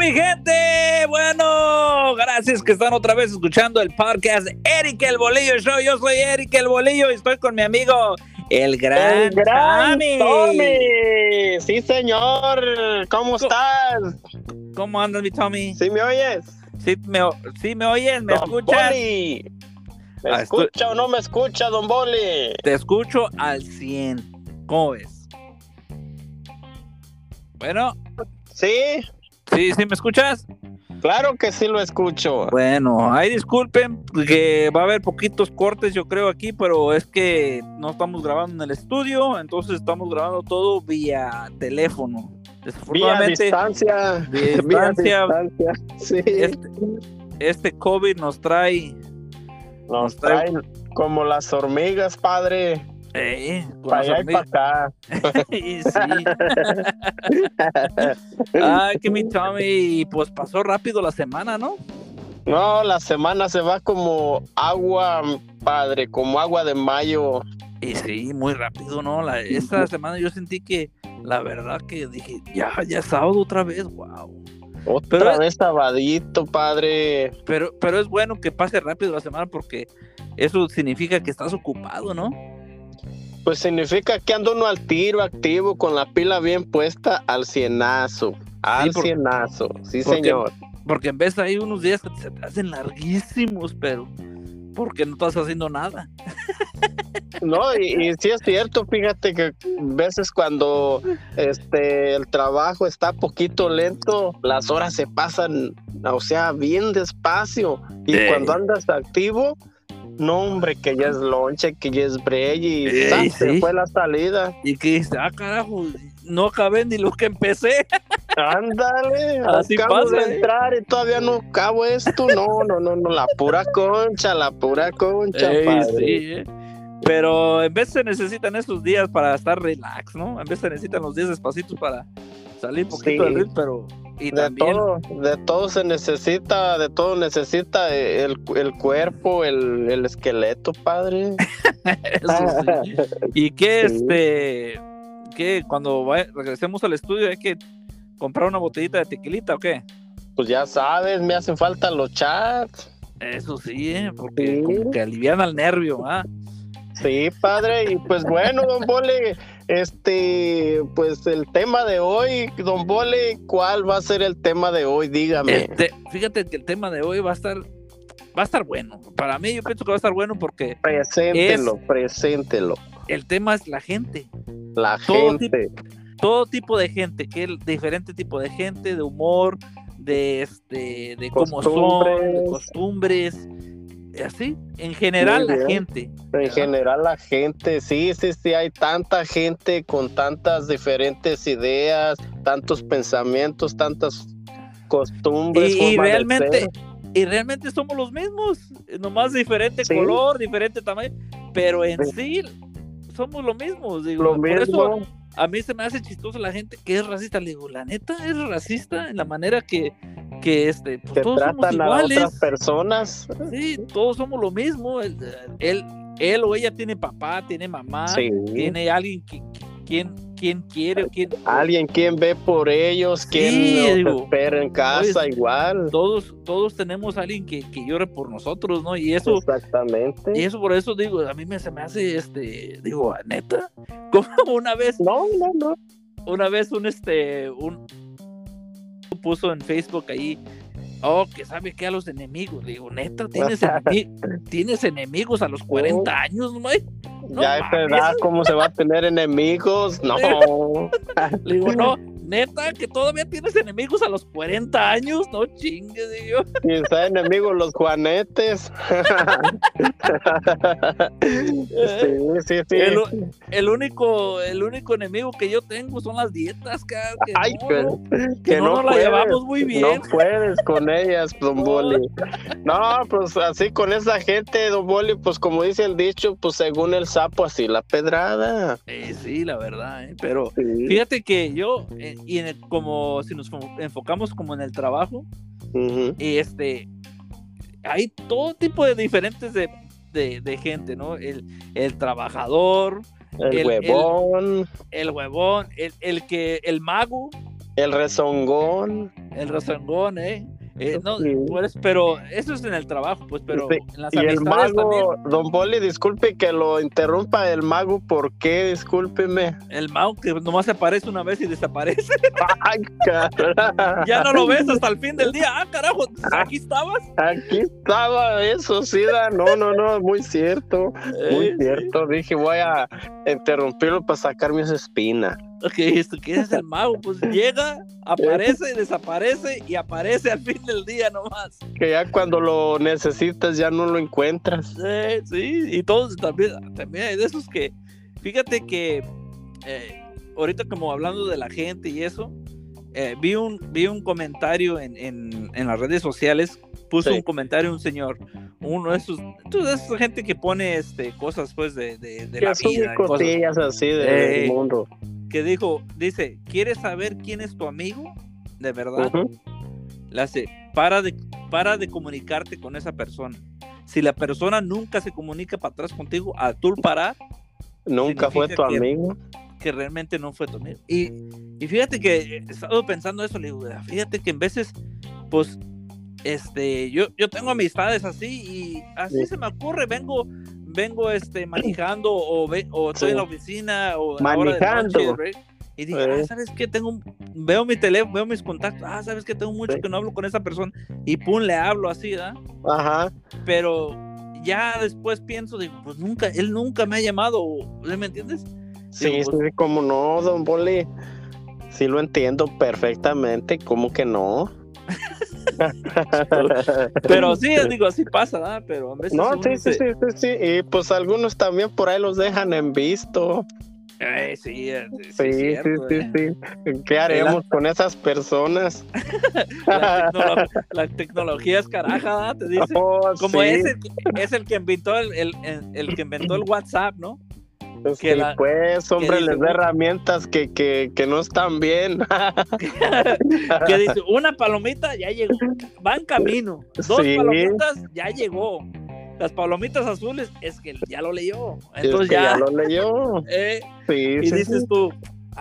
mi gente? Bueno, gracias que están otra vez escuchando el podcast Eric el Bolillo Show. Yo soy Eric el Bolillo y estoy con mi amigo el gran, El gran Tommy. Tommy. Sí, señor. ¿Cómo estás? ¿Cómo andas, mi Tommy? ¿Sí me oyes? ¿Sí me, sí me oyes? ¿Me Don escuchas? Boli. ¿Me Ah, escucha o no me escucha, Don Boli? Te escucho al 100. ¿Cómo ves? Bueno, Sí, sí, sí me escuchas. claro que sí lo escucho. Bueno, ahí disculpen que va a haber poquitos cortes yo creo aquí, pero es que no estamos grabando en el estudio, entonces estamos grabando todo vía teléfono. Vía distancia. Vía distancia. distancia. Sí. este, este COVID nos trae... Nos traen como las hormigas, padre. Eh, Para allá y para acá. Y sí. Ay, que mi Tommy, pues pasó rápido la semana, ¿no? No, la semana se va como agua, padre, como agua de mayo. Y sí, muy rápido, ¿no? La, esta semana yo sentí que, la verdad que dije, ya, ya es sábado otra vez, wow. Otra Pero- vez sabadito, padre. Pero, pero es bueno que pase rápido la semana porque eso significa que estás ocupado, ¿no? Pues significa que anda uno al tiro, activo, con la pila bien puesta al cienazo. Al por- cienazo, sí porque- señor. Porque en vez hay unos días que se te hacen larguísimos, pero porque no estás haciendo nada. No, y, y sí es cierto, fíjate que veces cuando este el trabajo está poquito lento, las horas se pasan, o sea, bien despacio. Y cuando andas activo, no hombre, que ya es lonche, que ya es break y se fue la salida. Y que dices, ah, carajo, no acabé ni lo que empecé. Ándale, Así acabo pasa, de ¿eh? entrar y todavía no acabo esto. No, no, no, no, la pura concha, la pura concha, Ey, padre. sí, eh. Pero en vez se necesitan esos días para estar relax, ¿no? En vez se necesitan los días despacitos para salir un poquito Sí. del ritmo, pero y De también todo, de todo se necesita, de todo necesita el, el cuerpo, el, el esqueleto, padre. eso sí. y que Sí. este que cuando regresemos al estudio hay que comprar una botellita de tequilita o qué? Pues ya sabes, me hacen falta los chats. Eso sí, ¿eh? porque Sí. como que alivian al nervio, ¿ah? Sí, padre, y pues bueno, don Bole, este, pues el tema de hoy, don Bole, ¿cuál va a ser el tema de hoy? Dígame. Este, fíjate que el tema de hoy va a estar va a estar bueno. Para mí yo pienso que va a estar bueno porque Preséntelo, preséntelo. el tema es la gente. La Todo gente. todo tipo de gente, que el diferente tipo de gente, de humor, de este, de cómo son, de Costumbres. Así, en general la gente. En general la gente, sí, sí, sí, hay tanta gente con tantas diferentes ideas, tantos pensamientos, tantas costumbres. Y, y realmente, y realmente somos los mismos, nomás diferente Sí. color, diferente tamaño, pero en sí somos lo mismo, digo, lo por mismo. eso a mí se me hace chistoso la gente que es racista, le digo, la neta es racista en la manera que, que este, pues que todos somos tratan a iguales. otras personas. Sí, todos somos lo mismo. Él, él, él o ella tiene papá, tiene mamá, Sí. tiene alguien que, quien, quien quiere, quien, Alguien quien ve por ellos, quien Sí, los digo, espera en casa oye, igual. todos, todos tenemos alguien que, que llore por nosotros, ¿no? Y eso, Exactamente. y eso por eso digo, a mí me se me hace, este, digo, neta, como una vez, No, no, no. una vez un, este, un puso en Facebook ahí. Oh, que sabe que a los enemigos. Le digo, neta, tienes, enemi- tienes enemigos a los 40 años, ¿no? No ya a esta edad, ¿cómo se va a tener enemigos? No. Le digo, no, neta, que todavía tienes enemigos a los 40 años, no chingues, digo. Quizá enemigos los juanetes. sí, sí, sí. El, el único, el único enemigo que yo tengo son las dietas, que Ay, no, que, no, que no no, nos la llevamos muy bien. No puedes con ellas, don. Boli. No, pues así con esa gente, don Boli, pues como dice el dicho, pues según el sapo, así la pedrada. Eh, sí, la verdad, ¿eh? pero Sí. fíjate que yo, eh, y en el- como si nos fo- enfocamos como en el trabajo, y este, hay todo tipo de diferentes de, de, de gente, ¿no? El, el trabajador, El, El- huevón, el huevón, el, el que, el mago, el rezongón. El rezongón, ¿eh? Eh, no, Sí. pues, pero eso es en el trabajo, pues, pero Sí, en las Y el mago, también. don Poli, disculpe que lo interrumpa el mago, ¿por qué? Discúlpeme. El mago que nomás se aparece una vez y desaparece. Ay, ya no lo ves hasta el fin del día. Ah, carajo, aquí estabas. Aquí estaba eso, sí, da. no, no, no, muy cierto, muy Eh, cierto. Dije, voy a interrumpirlo para sacarme esa espina. Ok, esto que es el mago, pues llega, aparece, desaparece y aparece al fin del día nomás. Que ya cuando lo necesitas ya no lo encuentras. Eh, sí, y todos también, también hay de esos que, fíjate que eh, ahorita como hablando de la gente y eso, eh, vi, un, vi un comentario en, en, en las redes sociales, puso Sí. un comentario un señor, uno de esos, tú, de esa gente que pone este, cosas pues de, de, de la vida, cosas, cosillas así del Eh, mundo. Que dijo, dice, ¿quieres saber quién es tu amigo? De verdad. Ujú. Le hace, para de, para de comunicarte con esa persona. Si la persona nunca se comunica para atrás contigo, a tú parar, Nunca fue tu que- amigo. que realmente no fue tu amigo. Y, y fíjate que he estado pensando eso, le digo, fíjate que en veces, pues, este, yo, yo tengo amistades así y así Sí. se me ocurre, vengo, vengo este, manejando o, ve- o estoy Sí. en la oficina o Manejando. noche. Y digo, Eh. ah, ¿sabes qué? Tengo un- veo mi teléfono, veo mis contactos, ah, ¿sabes qué? Tengo mucho Sí. que no hablo con esa persona y pum, le hablo así, ¿verdad? Ajá. Pero ya después pienso, digo, pues nunca, él nunca me ha llamado, ¿sí ¿me entiendes? Sí, Digo, sí, pues, sí, como no, don Poli. Sí lo entiendo perfectamente, ¿cómo que no? Pero sí, digo, así pasa, ¿verdad? Pero a veces No, sí, sí, se- sí, sí, sí. Y pues algunos también por ahí los dejan en visto. Eh, sí, eh, sí, Sí, sí, sí, eh. sí. ¿Qué haremos con esas personas? La, tecnolo- la tecnología es caraja, ¿verdad? Te dice. Oh, Como sí, es, el, que- es el que inventó el, el, el- el que inventó el WhatsApp, ¿no? Pues, que sí, la- pues, hombre, dice, les da herramientas que, que, que no están bien. Que dice, una palomita ya llegó, va en camino. Dos Sí. palomitas ya llegó. Las palomitas azules es que ya lo leyó. Es Entonces que ya, ya lo leyó. eh, Sí, y dices tú,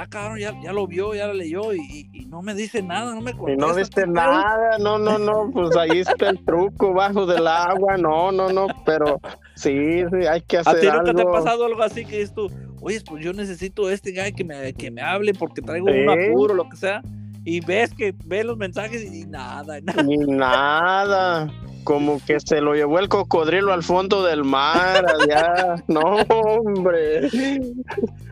ah, cabrón, ya, ya lo vio, ya lo leyó y, y- y no me dice nada, no me Y contesta. no viste ¿qué pedo? nada, no, no, no, pues ahí está el truco bajo del agua, no, no, no, pero sí, sí, hay que ¿A hacer ti nunca te ha algo. pasado algo así que dices tú, oye, pues yo necesito este guy que me, que me hable porque traigo Sí. un apuro, lo que sea? Y ves que ves los mensajes y nada, y nada. Ni nada, como que se lo llevó el cocodrilo al fondo del mar, allá, no, hombre.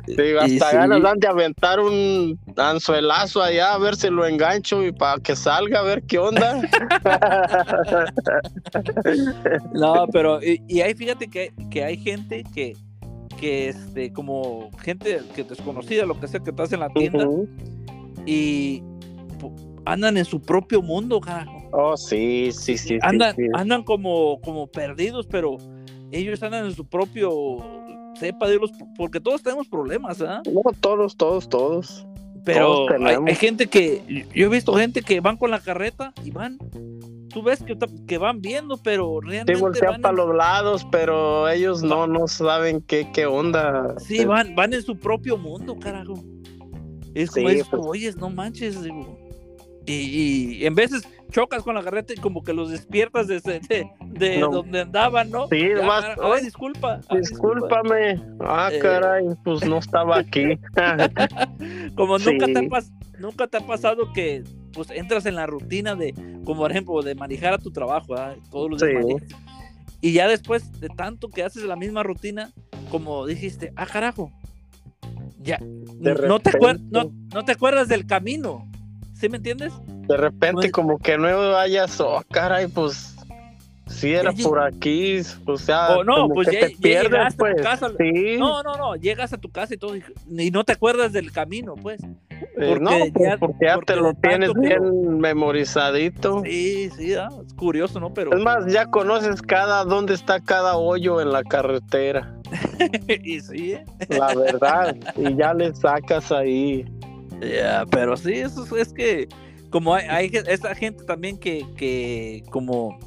Digo, hasta sí. ganas dan de aventar un anzuelazo allá a ver si lo engancho y para que salga a ver qué onda. No, pero, y, y ahí fíjate que, que hay gente que, que este, como gente que desconocida, lo que sea que estás en la tienda, y andan en su propio mundo, carajo. Oh, sí, sí, sí. sí, andan, sí. andan como, como perdidos, pero ellos andan en su propio, sepa Dios, porque todos tenemos problemas, ¿ah? No, todos, todos, todos. Pero Todos hay, gente que, yo he visto gente que van con la carreta y van, tú ves que, que van viendo, pero Sí, realmente voltean van, para en, los lados, pero ellos no, no saben qué, qué onda. sí, van, van en su propio mundo, carajo. Es como Sí, pues. oyes, no manches, digo. Y, y en veces chocas con la carreta y como que los despiertas de, ese- de, de No. donde andaban, ¿no? Sí, Ya, nomás, ay, "Ay, disculpa. ay, disculpa". Discúlpame. Ah, Eh. caray, pues no estaba aquí. Como nunca, te ha nunca te ha pasado que pues entras en la rutina de, como por ejemplo, de manejar a tu trabajo, todos los Sí. Y ya después de tanto que haces la misma rutina, como dijiste, ah, carajo, ya, no te, no, no te acuerdas del camino, ¿sí me entiendes? De repente, Pues- como que no hayas, oh, caray, pues si era por aquí, o sea, O no, como pues que ya- te ya pierdes, llegaste a tu pues. casa. Sí, No, no, no, llegas a tu casa y todo, y- no te acuerdas del camino, pues. eh, no, porque pues, ya- porque ya porque te lo tanto tienes lo- bien memorizadito. Sí, sí, ah, es curioso, ¿no? Pero, Es más, ya conoces cada dónde está cada hoyo en la carretera, y sí, ¿eh? la verdad, y ya le sacas ahí. Ya, pero sí, eso es, es que como hay, hay esa gente también que, que como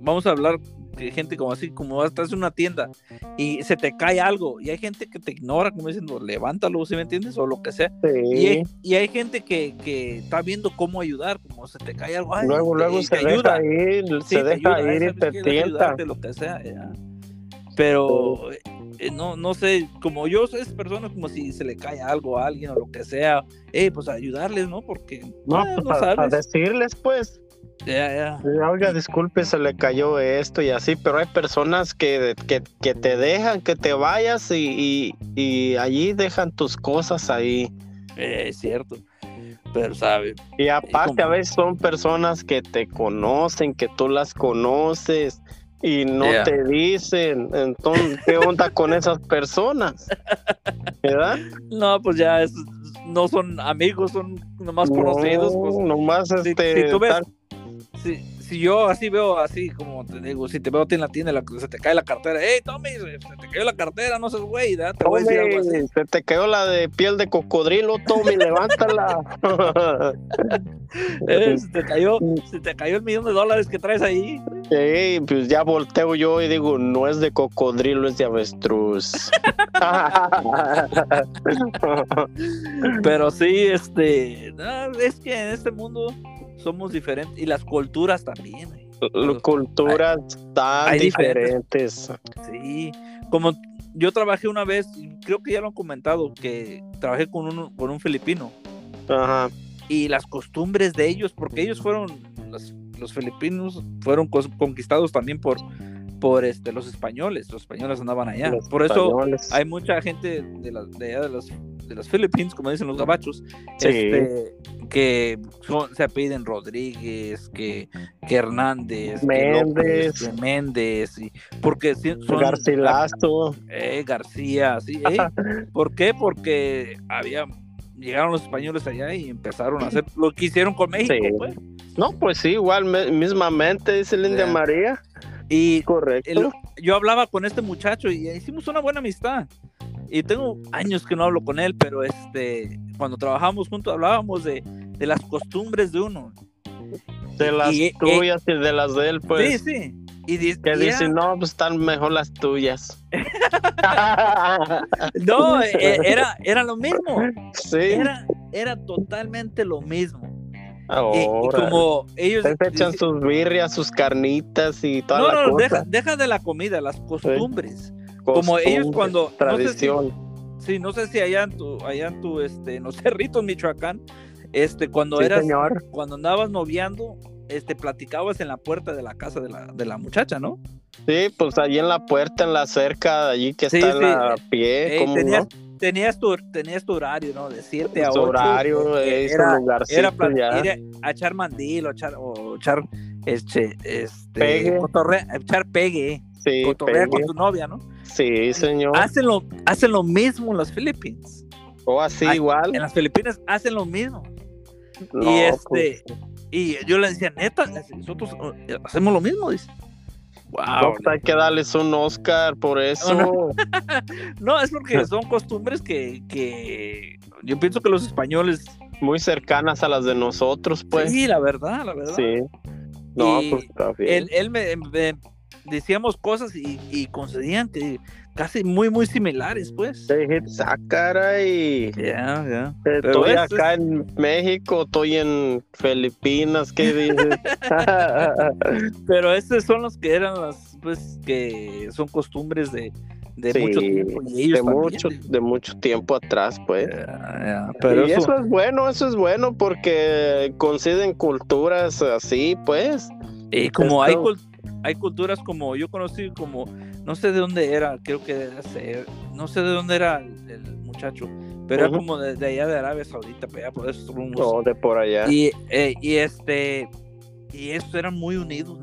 vamos a hablar que gente como así, como estás en una tienda y se te cae algo y hay gente que te ignora, como diciendo, levántalo, si me entiendes? O lo que sea. Y, hay, y, hay, gente que, que, está viendo cómo ayudar, como se te cae algo. luego, luego se deja ir, se deja ir y te tienta. Lo que sea, Pero eh, no, no sé, como yo soy persona como si se le cae algo a alguien o lo que sea, eh, pues ayudarles, ¿no? Porque no, eh, pues a, decirles, pues. Ya, ya. Oiga, disculpe, se le cayó esto y así, pero hay personas que, que, que te dejan que te vayas y, y, allí dejan tus cosas ahí. Eh, es cierto, pero sabe. Y aparte, a veces son personas que te conocen, que tú las conoces y no te dicen. Entonces, ¿qué onda con esas personas? ¿Verdad? No, pues ya no son amigos, son nomás conocidos. Pues, nomás este. Si, tú ves, si yo así veo así, como te digo, si te veo en la tienda, se te cae la cartera, hey Tommy, se te cayó la cartera, no seas güey, te voy a decir algo así. Se te cayó la de piel de cocodrilo, Tommy, levántala. eh, se, te cayó, se te cayó el millón de dólares que traes ahí. Sí, pues ya volteo yo y digo, no es de cocodrilo, es de avestruz. Pero sí, este, es que en este mundo somos diferentes y las culturas también. Las culturas tan diferentes. Sí, como yo trabajé una vez, creo que ya lo han comentado, que trabajé con un, con un filipino. Ajá. Y las costumbres de ellos, porque ellos fueron, los, los filipinos fueron conquistados también por, por este, los españoles, los españoles andaban allá. por eso hay mucha gente de, la, de allá de los de las Philippines, como dicen los gabachos, este, que se apelliden Rodríguez, que, que Hernández, Méndez, que, Méndez, y, porque son Garcilaso, eh, García, sí, eh, ¿por qué? Porque había llegaron los españoles allá y empezaron a hacer lo que hicieron con México, pues. No, pues sí, igual mismamente dice Linda María. Y correcto. yo hablaba con este muchacho y hicimos una buena amistad y tengo años que no hablo con él, pero este, cuando trabajamos juntos hablábamos de, de las costumbres de uno. De las tuyas y de las de él, pues. Sí, sí. Y que dicen, no, pues están mejor las tuyas. no, e, era, era lo mismo. Sí. Era, era totalmente lo mismo. Y, como ellos se echan sus birrias, sus carnitas y toda no, no, Deja, deja de la comida, las costumbres como ellos cuando tradición. No sí, no sé si allá en tu, allá en tu, este, en los cerritos Michoacán, este, cuando eras, cuando andabas noviando, este, platicabas en la puerta de la casa de la, de la muchacha, ¿no? Sí, pues allí en la puerta, en la cerca, allí que está en la pie, ¿cómo tenías, tenías, tu, tenías tu horario, ¿no? De 7 a 8. horario, era, era para ir a echar mandil o echar, o echar este, este, pegue. echar pegue, sí, pegue. con tu novia, ¿no? Sí, señor. Hacen lo, hacen lo mismo en las Filipinas. O así igual. En las Filipinas hacen lo mismo. y este, pues, y yo le decía, neta, nosotros hacemos lo mismo, dice. Wow. hay que darles un Oscar por eso. No, es porque son costumbres que, que yo pienso que los españoles. Muy cercanas a las de nosotros, pues. Sí, la verdad, la verdad. Sí. No, pues está bien. Él, me, decíamos cosas y, y concedían que casi muy, muy similares, pues. Ah, caray. Ya, ya. Estoy acá en México, estoy en Filipinas, ¿qué dices? Pero estos son los que eran las, pues, que son costumbres de, de mucho tiempo. Y de, mucho, de mucho tiempo atrás, pues. Pero y eso... es bueno, eso es bueno porque coinciden culturas así, pues. Y como hay culturas hay culturas como yo conocí como no sé de dónde era creo que no sé de dónde era el, muchacho pero era como de, allá de Arabia Saudita allá por esos rumbos de por allá. y, eh, y este y estos eran muy unidos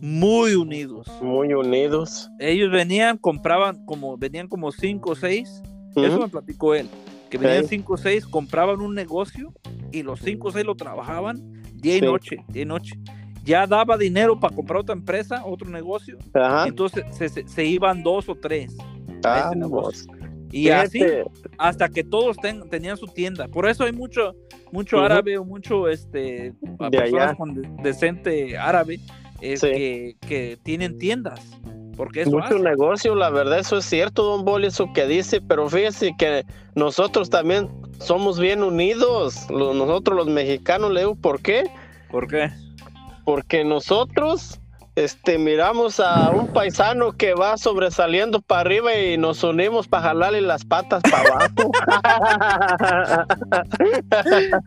muy unidos. Muy unidos. Ellos venían compraban como venían como cinco o seis eso me platicó él que venían cinco o seis compraban un negocio y los cinco o seis lo trabajaban día y noche día y noche ya daba dinero para comprar otra empresa, otro negocio. Entonces se, iban dos o tres. Y así hasta que todos tenían su tienda. Por eso hay mucho, mucho árabe o mucho este, personas con decente árabe es Sí. que, que tienen tiendas. Porque eso Mucho negocio, la verdad, eso es cierto, don Boli, eso que dice, pero fíjese que nosotros también somos bien unidos, nosotros los mexicanos, le digo, ¿por qué? ¿Por qué? Porque nosotros este, miramos a un paisano que va sobresaliendo para arriba y nos unimos para jalarle las patas para abajo.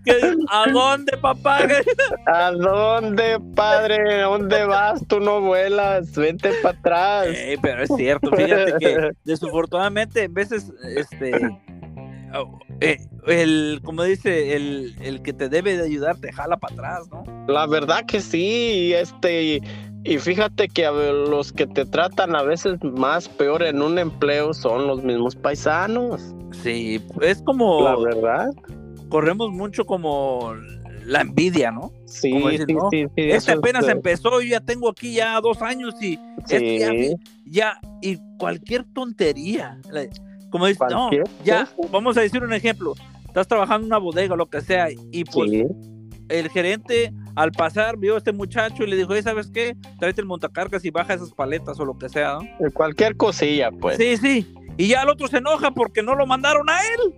¿Qué- ¿A dónde, papá? ¿A dónde, padre? ¿A dónde vas? Tú no vuelas, vente para atrás. Eh, pero es cierto, fíjate que desafortunadamente en veces, este, eh, el, como dice, el, el que te debe de ayudar te jala para atrás, ¿no? La verdad que sí, y este, y, y fíjate que los que te tratan a veces más peor en un empleo son los mismos paisanos. Sí, es como, La verdad. corremos mucho como la envidia, ¿no? Sí, Como sí, sí, sí, Este es, apenas empezó, yo ya tengo aquí ya dos años y este ya, Sí, ya, y cualquier tontería. la- Como dices, no, ya, vamos a decir un ejemplo. Estás trabajando en una bodega o lo que sea, y pues sí, el gerente al pasar vio a este muchacho y le dijo, "Oye, ¿sabes qué? Tráete el montacargas y baja esas paletas o lo que sea, ¿no? cualquier cosilla, pues. Sí, sí. Y ya el otro se enoja porque no lo mandaron a él.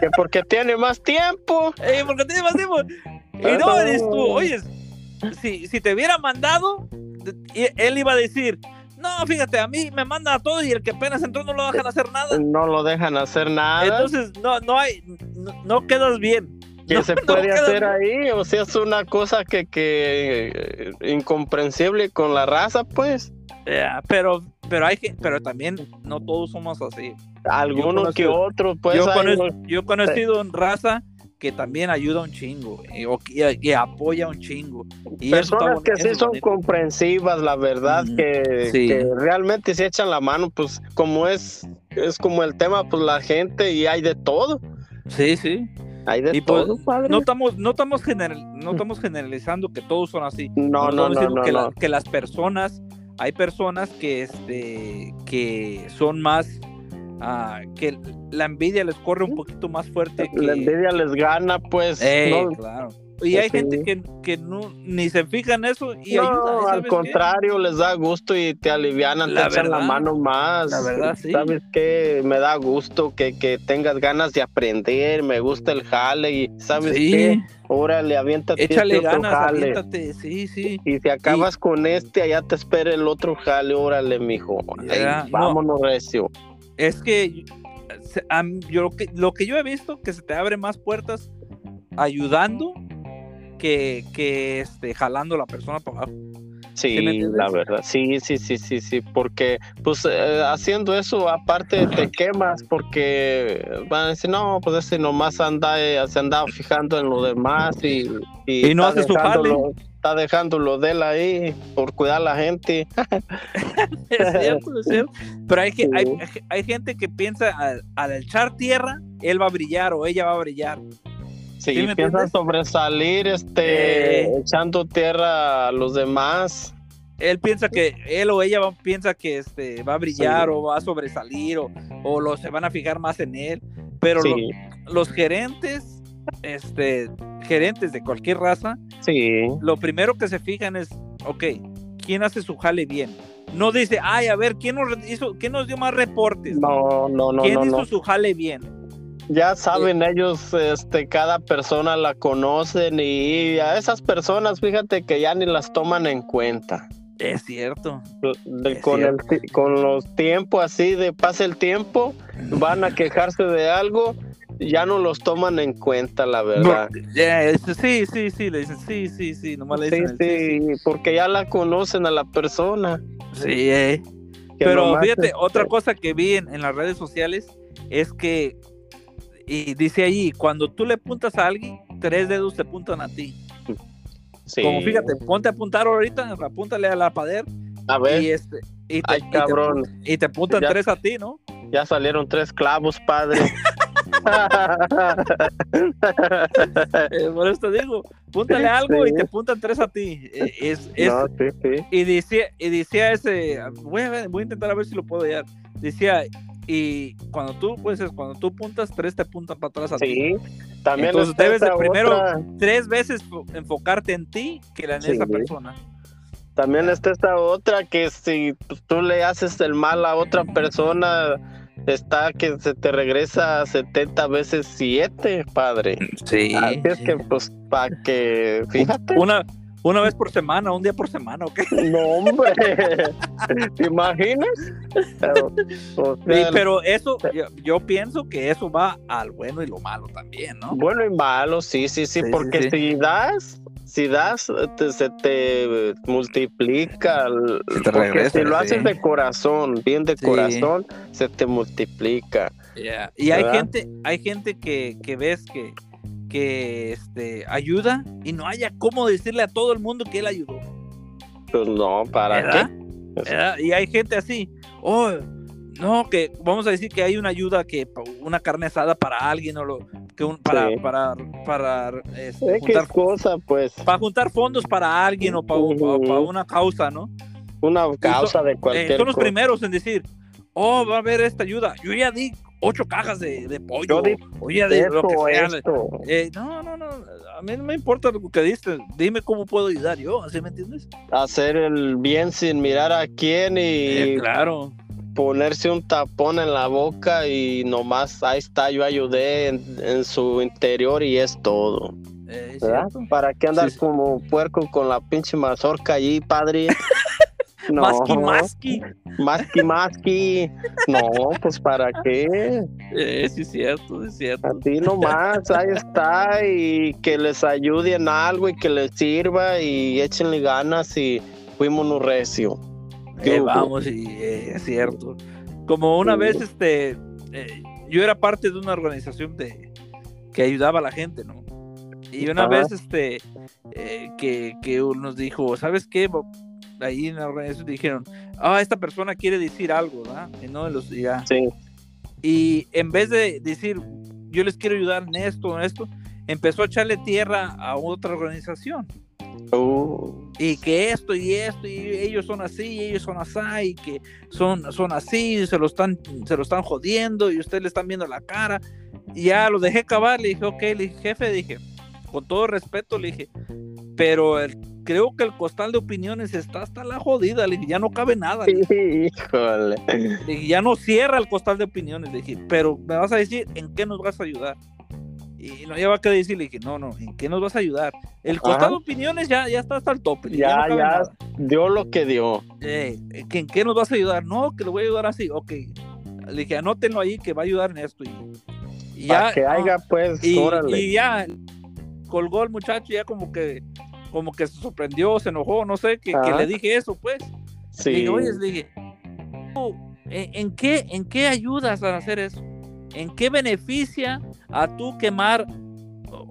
Que porque tiene más tiempo. Eh, porque tiene más tiempo. Y no, eres tú, oye, si, si te hubiera mandado, él iba a decir, no, fíjate, a mí me mandan a todos y el que apenas entró no lo dejan hacer nada. No lo dejan hacer nada. Entonces, no, no hay, no, no quedas bien. ¿Qué no- se puede hacer ahí? O sea, es una cosa que, que eh, incomprensible con la raza, pues. Ya, pero, pero hay que, pero también no todos somos así. Algunos que otros, pues. yo, hay cono- yo he conocido en raza que también ayuda un chingo o que, que apoya un chingo. Y personas que sí son comprensivas, la verdad, que, sí. que realmente se echan la mano, pues como es, es como el tema, pues la gente y hay de todo, Sí, sí. hay de Y pues, todo, padre. no estamos, no estamos general, no estamos generalizando que todos son así. no, no, no, no, que, la- que las personas, hay personas que este que son más ah, que la envidia les corre un poquito más fuerte que La envidia les gana, pues. Eh, no, claro. Y hay Sí. gente que, que no, ni se fija en eso y no, ayuda. ¿eh? al ¿sabes qué? contrario, les da gusto y te alivianan, La te echan la verdad, mano más. la verdad, sí. ¿Sabes qué? Me da gusto que, que tengas ganas de aprender, me gusta el jale y ¿sabes Sí, qué? Órale, aviéntate échale este otro ganas, jale. aviéntate, sí, sí. Y si acabas con este, allá te espera el otro jale, órale, mijo. Ya, no. vámonos, recio. Es que mí- yo lo que lo que yo he visto que se te abre más puertas ayudando que, que este, jalando a la persona para abajo. ¿Sí la verdad. Sí, sí, sí, sí, sí. Porque, pues, eh, haciendo eso, aparte te quemas porque van a decir, no, pues ese nomás anda, eh, se anda fijando en lo demás y... Y no hace su dejándolo- Está dejando lo de él ahí por cuidar a la gente. Es cierto, es cierto. Pero hay, que, hay, hay gente que piensa al, al echar tierra, él va a brillar o ella va a brillar. Sí, ¿Sí me entiendes? sobresalir, este, Eh. echando tierra a los demás. Él piensa que él o ella va- piensa que este, va a brillar o va a sobresalir o, o lo, se van a fijar más en él. Pero los gerentes, este, gerentes de cualquier raza, sí. lo primero que se fijan es, ok, ¿quién hace su jale bien? No dice, ay, a ver, ¿quién nos, hizo, ¿quién nos dio más reportes? No, no, no, ¿Quién no, hizo no. su jale bien? Ya saben ellos, este, cada persona la conocen y a esas personas, fíjate que ya ni las toman en cuenta. Es cierto. De- Es con, el, ti- con los tiempos así de pasa el tiempo, van a quejarse de algo, ya no los toman en cuenta, la verdad. No, sí, sí, sí, le dicen, sí, sí, sí, nomás le Sí, dicen el sí, porque ya la conocen a la persona. sí, sí, eh. Pero fíjate, otra cosa que vi en, en las redes sociales es que, y dice allí, cuando tú le apuntas a alguien, tres dedos te apuntan a ti. sí. Como fíjate, ponte a apuntar ahorita, apúntale a la pader A ver, y este y te, ay, y te cabrón, y te apuntan Ya. tres a ti, ¿no? ya salieron tres clavos, padre. Eh, por eso te digo, apúntale algo y te apuntan tres a ti. Eh, Es, es, no, sí, sí. y decía, y decía ese, voy a, ver- voy a intentar a ver si lo puedo hallar. Decía, y cuando tú, pues, es cuando tú apuntas, tres te apuntan para atrás a ti. Sí, también Entonces debes de primero- otra- Tres veces fo- enfocarte en ti que en Sí. esa persona. También está esta otra que si tú le haces el mal a otra persona, está que se te regresa 70 veces 7, padre. Sí. Así es que, pues, para que, fíjate. Una, una vez por semana, un día por semana, ¿ok? No, hombre. ¿Te imaginas? Pero, o Sí, pero eso, yo, yo pienso que eso va al bueno y lo malo también, ¿no? Bueno y malo, sí, sí, sí, Sí, sí, porque sí. si das, si das, te- se te multiplica. el- Se te porque regresa, si lo sí. haces de corazón, bien de Sí. corazón, se te multiplica. Yeah. Y hay gente, hay gente que, que ves que, que este, ayuda y no haya cómo decirle a todo el mundo que él ayudó. Pues no, ¿para ¿verdad? qué? ¿Verdad? Y hay gente así, oh, no, que vamos a decir que hay una ayuda que una carne asada para alguien o lo que un- para, Sí. para, para, este, juntar, cosa, pues, para juntar fondos para alguien o para, Ujú. para una causa, ¿no? una causa de Eh, cualquier son los cosa. primeros en decir, oh, va a haber esta ayuda. Yo ya di ocho cajas de, de pollo. Yo di di lo que sea. esto. Eh, no, no, no. A mí no me importa lo que diste. Dime cómo puedo ayudar yo. ¿Así me entiendes? Hacer el bien sin mirar a quién y Eh, claro. Ponerse un tapón en la boca y nomás ahí está, yo ayudé en, en su interior y es todo. Eh, ¿verdad? ¿Para qué andar Sí, sí. como puerco con la pinche mazorca allí, padre? No, Masqui, masqui. masqui, masqui. No, pues ¿para qué? Eh, sí, es cierto, es cierto. Así nomás, ahí está, y que les ayude en algo y que les sirva y échenle ganas y fuimos un recio. Eh, vamos, y eh, es cierto. Como una vez, este, eh, yo era parte de una organización de que ayudaba a la gente, ¿no? Y una Ajá. vez, este, eh, que, que nos dijo, ¿sabes qué? Ahí en la organización dijeron, ah, esta persona quiere decir algo, ¿verdad? Y no los ya. Sí, Y en vez de decir, yo les quiero ayudar en esto, en esto, empezó a echarle tierra a otra organización. Uh, y que esto y esto y ellos son así y ellos son así y que son, son así y se lo están se lo están jodiendo y ustedes le están viendo la cara. Y ya lo dejé acabar le dije ok le dije jefe dije con todo respeto le dije pero el- creo que el costal de opiniones está hasta la jodida le dije ya no cabe nada le dije, híjole. Le dije, ya no cierra el costal de opiniones le dije pero me vas a decir en qué nos vas a ayudar y no lleva que decir le dije no no en qué nos vas a ayudar el costal Ajá. de opiniones ya ya está hasta el tope le Ya, no ya. Dio lo que dio. Eh, ¿que ¿En qué nos vas a ayudar? No, que lo voy a ayudar así. Ok. Le dije, anótenlo ahí que va a ayudar en esto. Y, y Para ya. que haya, pues, y, órale. y ya colgó el muchacho, ya como que como que se sorprendió, se enojó, no sé, que, que le dije eso, pues. Le sí. dije, oye, le dije, ¿tú, ¿en, en qué, ¿en qué ayudas a hacer eso? ¿En qué beneficia a tú quemar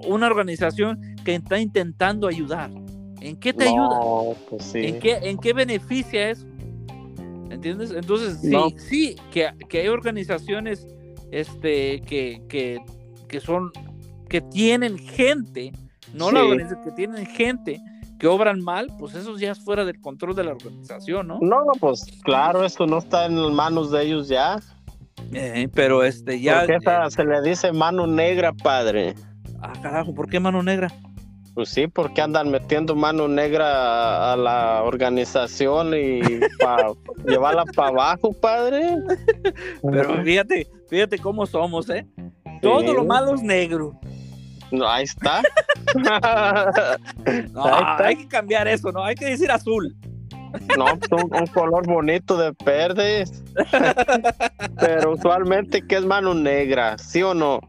una organización que está intentando ayudar? ¿En qué te ayuda? No, pues sí. ¿En qué, ¿En qué beneficia eso? ¿Entiendes? Entonces, sí, No. sí, que, que hay organizaciones este, que, que, que son, que tienen gente, no la Sí. organización, que tienen gente que obran mal, pues eso ya es fuera del control de la organización, ¿no? No, no, pues claro, esto no está en las manos de ellos ya. Eh, pero este, ya. Porque esa eh, se le dice mano negra, padre. ah, carajo, ¿por qué mano negra? Pues sí, porque andan metiendo mano negra a, a la organización y para llevarla para abajo, padre. Pero fíjate, fíjate cómo somos, ¿eh? Todo lo Sí. malo es negro. No, ahí está. No, Ahí está. hay que cambiar eso, ¿no? Hay que decir azul. No, pues, un, un color bonito de verdes. Pero usualmente que es mano negra, ¿sí o no?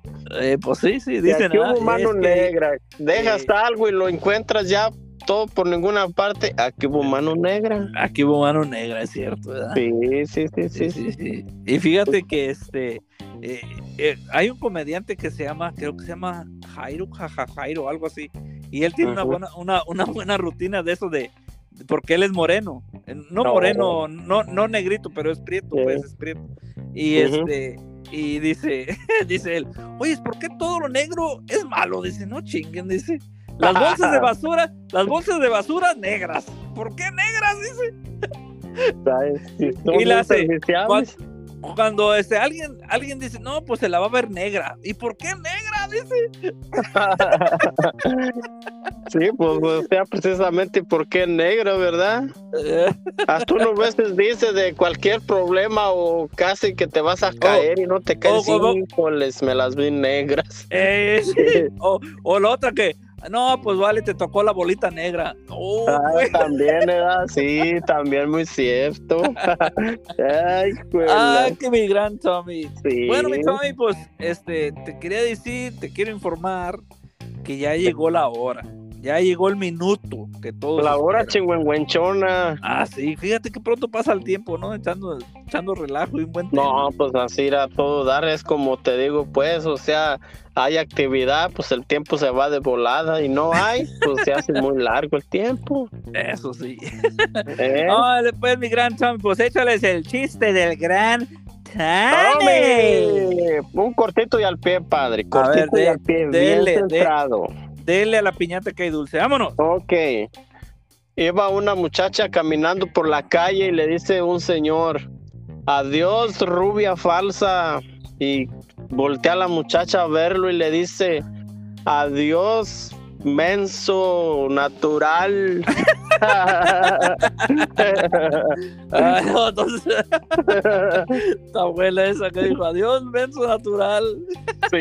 Eh, pues sí, sí, dicen. aquí ah, hubo mano es que- negra. Dejas eh, algo y lo encuentras ya todo por ninguna parte. Aquí hubo mano negra. Aquí hubo mano negra, es cierto, ¿verdad? Sí, sí, sí, sí. Sí, sí, sí. Y fíjate que este eh, eh, hay un comediante que se llama, creo que se llama Jairo, jaja, Jairo, algo así. Y él tiene una buena, una, una buena rutina de eso de porque él es moreno. Eh, No, No. moreno, no, no negrito, pero es prieto, Sí. pues es prieto. Y Ujú. este, y dice, dice él, oye, ¿por qué todo lo negro es malo? Dice, no chinguen, dice. Las bolsas de basura, las bolsas de basura negras. ¿Por qué negras? Dice. Y la hace, serviciables. Cuando este, alguien, alguien dice, no, pues se la va a ver negra. ¿Y por qué negra? Dice. sí, pues, o sea, precisamente porque negro, ¿verdad? Hasta uno veces dice de cualquier problema o casi que te vas a caer y no te caes. oh, oh. Híjoles, me las vi negras. eh, sí. o, o la otra que, no, pues vale, te tocó la bolita negra. Oh, Ah, también, ¿verdad? Sí, también muy cierto. Ay, güey. Ah, que mi gran Tommy. sí. Bueno, mi Tommy, pues, este, te quería decir, te quiero informar que ya llegó la hora. Ya llegó el minuto que todos. La hora chingüengüenchona. Ah, sí, fíjate que pronto pasa el tiempo, ¿no? Echando, echando relajo y un buen tiempo. No, pues así todo dar, es como te digo, pues, o sea, hay actividad, pues el tiempo se va de volada y no hay, pues se hace muy largo el tiempo. Eso sí. ¿eh? Órale, pues, mi gran Tommy, pues échales el chiste del gran. ¡Tome! Un cortito y al pie, padre. Ver, Cortito y de- al pie, dele, bien centrado. Dele a la piñata que hay dulce. Vámonos. Ok. Iba una muchacha caminando por la calle y le dice un señor, adiós rubia falsa. Y voltea a la muchacha a verlo y le dice, adiós menso natural. Ah, no, entonces, esta abuela esa que dijo, adiós, menso natural. sí.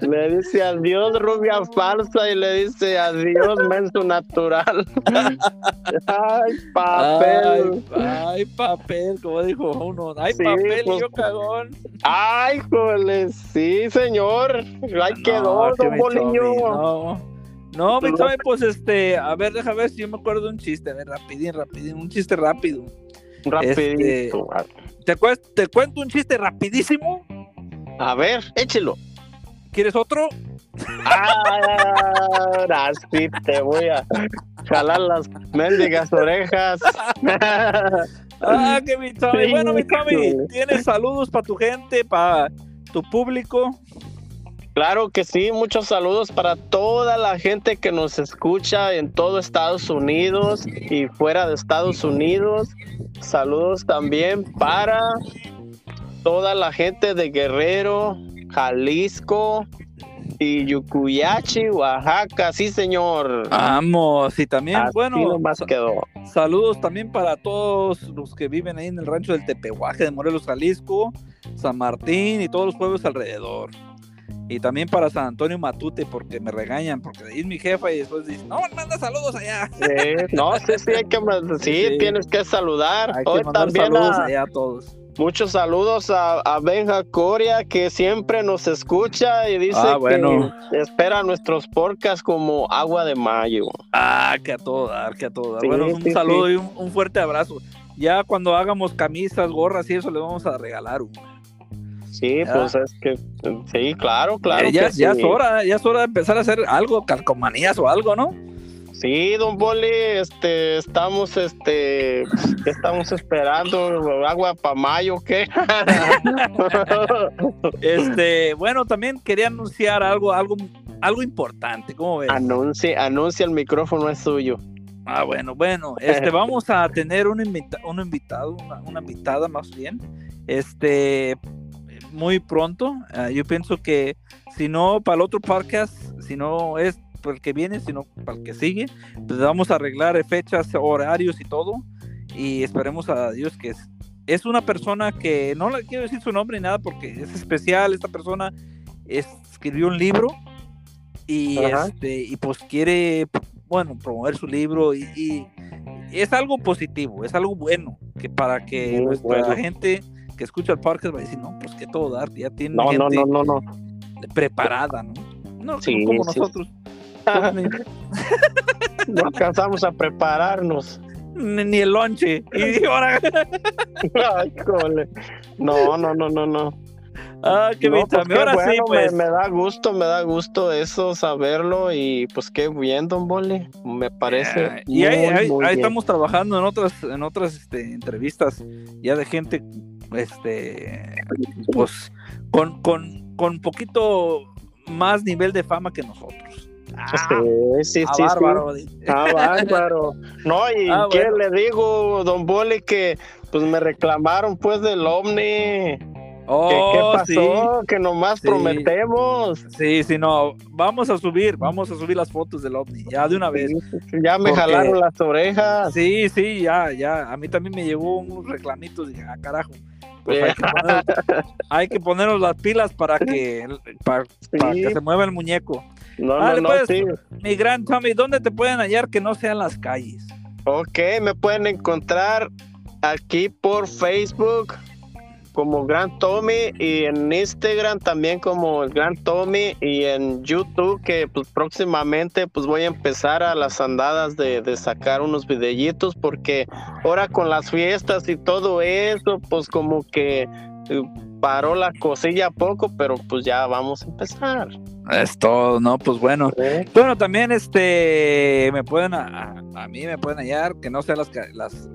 Le dice adiós rubia falsa y le dice adiós menso natural. Ay, papel. Ay, ay, papel, como dijo uno. Ay, Sí, papel, pues, yo cagón. Ay, jole, sí, señor. Ahí quedó, No, que don Boliño. No, no, mi. Tommy, pues este, a ver, déjame ver si yo me acuerdo de un chiste, a ver, rapidín, rapidín, un chiste rápido. Rapidito. ¿Te, cues- te cuento un chiste rapidísimo? A ver, échelo. ¿Quieres otro? Ahora sí te voy a jalar las mendigas orejas. Ah, que mi Tommy. Bueno, mi Híjole. ¿tienes saludos para tu gente, para tu público? Claro que sí, muchos saludos para toda la gente que nos escucha en todo Estados Unidos y fuera de Estados Unidos. Saludos también para toda la gente de Guerrero, Jalisco y Yucuyachi, Oaxaca. Sí, señor. Vamos, y también, Así bueno, sa- quedó. saludos también para todos los que viven ahí en el rancho del Tepehuaje de Morelos, Jalisco, San Martín y todos los pueblos alrededor. Y también para San Antonio Matute, porque me regañan, porque es mi jefa y después dicen, no, manda saludos allá. Sí, no, sí, sí, hay que, sí, Sí. tienes que saludar. Hay que Hoy mandar también saludos a- allá a todos. muchos saludos a, a Benja Coria, que siempre nos escucha y dice Ah, bueno. que espera nuestros podcasts como agua de mayo. Ah, que a todo dar, que a todo dar. Sí, bueno, un sí, saludo sí. y un, un fuerte abrazo. Ya cuando hagamos camisas, gorras y eso, le vamos a regalar una. Sí, Ya. pues es que, sí, claro, claro. Ya, que ya sí. es hora, ya es hora de empezar a hacer algo, calcomanías o algo, ¿no? Sí, don Boli, este, estamos, este, ¿qué estamos esperando? ¿Agua para mayo qué? Este, bueno, también quería anunciar algo, algo, algo importante, ¿cómo ves? anuncia, anuncia, el micrófono es suyo. Ah, bueno, bueno, este, vamos a tener un, invita- un invitado, una, una invitada más bien, este, muy pronto. Ah, yo pienso que si no para el otro podcast, si no es para el que viene, sino para el que sigue, pues vamos a arreglar fechas, horarios y todo. Y esperemos a Dios que es, es una persona que no le quiero decir su nombre ni nada porque es especial. Esta persona es- escribió un libro y, Ajá. este, y pues quiere, bueno, promover su libro y, y es algo positivo, es algo bueno que para que Muy nuestra bueno. gente que escucha el podcast va a decir, no, pues que todo dar, ya tiene No, no, gente no, no, no. preparada, ¿no? No Sí, como sí. nosotros. No alcanzamos a prepararnos. ni- ni el lonche. Y ahora, Ay, cole. No, no, no, no, no. ah, qué No, pues también. qué ahora sí, bueno, pues. me, me da gusto, me da gusto eso, saberlo y pues qué bien, don Boli, me parece. Ah, y ahí, estamos trabajando en otras, en otras este, entrevistas ya de gente, este, pues, con, con, con poquito más nivel de fama que nosotros. Ah, Sí, sí, ah, sí, sí. bárbaro. Ah, bárbaro. No, y Ah, qué bueno. le digo, don Boli, que pues me reclamaron pues del. ¿Qué, oh, pasó? Que nomás prometemos. Sí, sí, no. Vamos a subir, vamos a subir las fotos del ovni, ya de una vez. ya me jalaron las orejas. Sí, sí, ya, ya. A mí también me llegó unos reclamitos. Dije, ah, carajo. Pues hay, que ponernos, las pilas para que, para, que se mueva el muñeco. No, no, no, pues, sí. Mi gran Tommy, ¿dónde te pueden hallar que no sean las calles? Ok, me pueden encontrar aquí por Facebook como Gran Tommy y en Instagram también como el Gran Tommy y en YouTube que pues próximamente pues voy a empezar a las andadas de, de, sacar unos videitos porque ahora con las fiestas y todo eso pues como que eh, paró la cosilla poco pero pues ya vamos a empezar. Es todo, ¿no? Pues bueno. Bueno, también este me pueden a, a, mí me pueden hallar que no sean las, las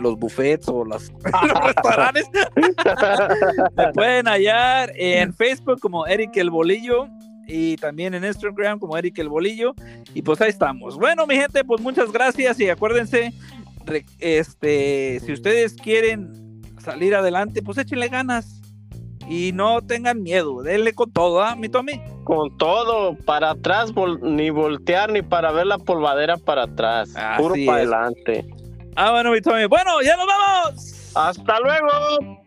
los buffets o las, los restaurantes. me pueden hallar en Facebook como Eric el Bolillo y también en Instagram como Eric el Bolillo y pues ahí estamos. Bueno, mi gente, pues muchas gracias y acuérdense este si ustedes quieren salir adelante, pues échenle ganas y no tengan miedo, denle con todo, ¿ah, mi Tommy? Con todo, para atrás, ni voltear ni para ver la polvadera para atrás, puro para adelante. Ah, bueno, mi Tommy, bueno, ya nos vamos. Hasta luego.